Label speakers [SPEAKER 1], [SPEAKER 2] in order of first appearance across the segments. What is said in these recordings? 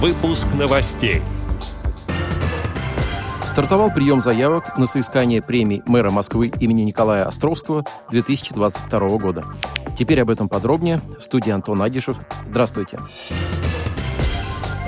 [SPEAKER 1] Выпуск новостей.
[SPEAKER 2] Стартовал прием заявок на соискание премии мэра Москвы имени Николая Островского 2022 года. Теперь об этом подробнее. В студии Антон Агишев. Здравствуйте.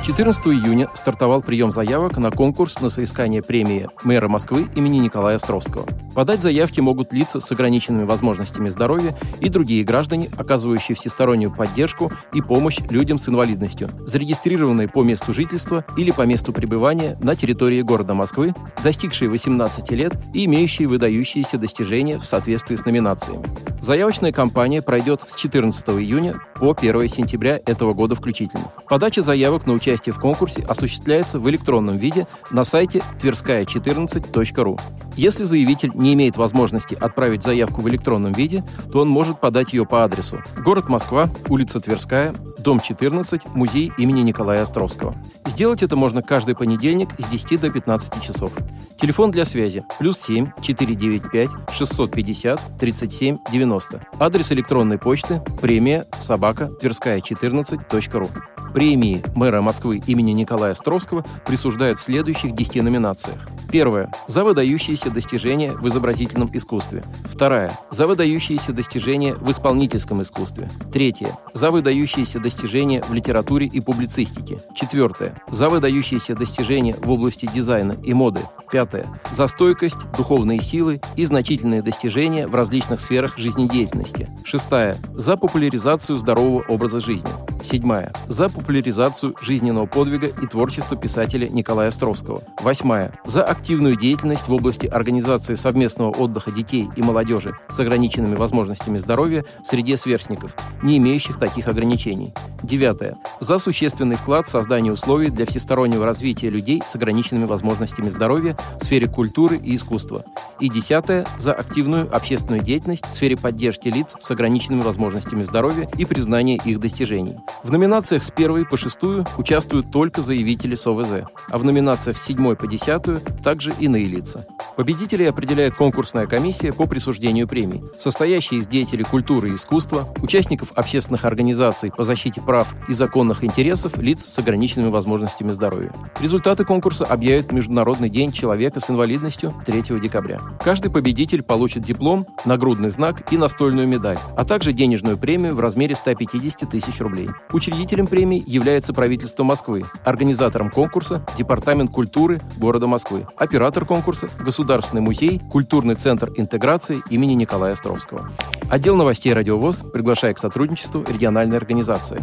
[SPEAKER 2] 14 июня стартовал прием заявок на конкурс на соискание премии мэра Москвы имени Николая Островского. Подать заявки могут лица с ограниченными возможностями здоровья и другие граждане, оказывающие всестороннюю поддержку и помощь людям с инвалидностью, зарегистрированные по месту жительства или по месту пребывания на территории города Москвы, достигшие 18 лет и имеющие выдающиеся достижения в соответствии с номинациями. Заявочная кампания пройдет с 14 июня по 1 сентября этого года включительно. Подача заявок на участие в конкурсе осуществляется в электронном виде на сайте тверская14.ру. Если заявитель не имеет возможности отправить заявку в электронном виде, то он может подать ее по адресу город Москва, улица Тверская, дом 14, музей имени Николая Островского. Сделать это можно каждый понедельник с 10 до 15 часов. Телефон для связи плюс 7 495 650 37 90. Адрес электронной почты премия собака тверская 14.ру. Премии мэра Москвы имени Николая Островского присуждают в следующих 10 номинациях. Первая. За выдающиеся достижения в изобразительном искусстве. Вторая. За выдающиеся достижения в исполнительском искусстве. Третья. За выдающиеся достижения в литературе и публицистике. Четвертая. За выдающиеся достижения в области дизайна и моды. Пятое. За стойкость, духовные силы и значительные достижения в различных сферах жизнедеятельности. Шестая. За популяризацию здорового образа жизни. Седьмая. За популяризацию жизненного подвига и творчества писателя Николая Островского. Восьмая. За активную деятельность в области организации совместного отдыха детей и молодежи с ограниченными возможностями здоровья в среде сверстников, не имеющих таких ограничений. Девятое. За существенный вклад в создание условий для всестороннего развития людей с ограниченными возможностями здоровья в сфере культуры и искусства. И десятое. За активную общественную деятельность в сфере поддержки лиц с ограниченными возможностями здоровья и признания их достижений. В номинациях с первой по шестую участвуют только заявители СОВЗ, а в номинациях с седьмой по десятую также иные лица. Победителей определяет конкурсная комиссия по присуждению премий, состоящая из деятелей культуры и искусства, участников общественных организаций по защите прав и законных интересов лиц с ограниченными возможностями здоровья. Результаты конкурса объявят Международный день человека с инвалидностью 3 декабря. Каждый победитель получит диплом, нагрудный знак и настольную медаль, а также денежную премию в размере 150 тысяч рублей. Учредителем премии является правительство Москвы, организатором конкурса – Департамент культуры города Москвы, оператор конкурса – Государственный музей, культурный центр интеграции имени Николая Островского. Отдел новостей «Радиовоз» приглашает к сотрудничеству региональной организации.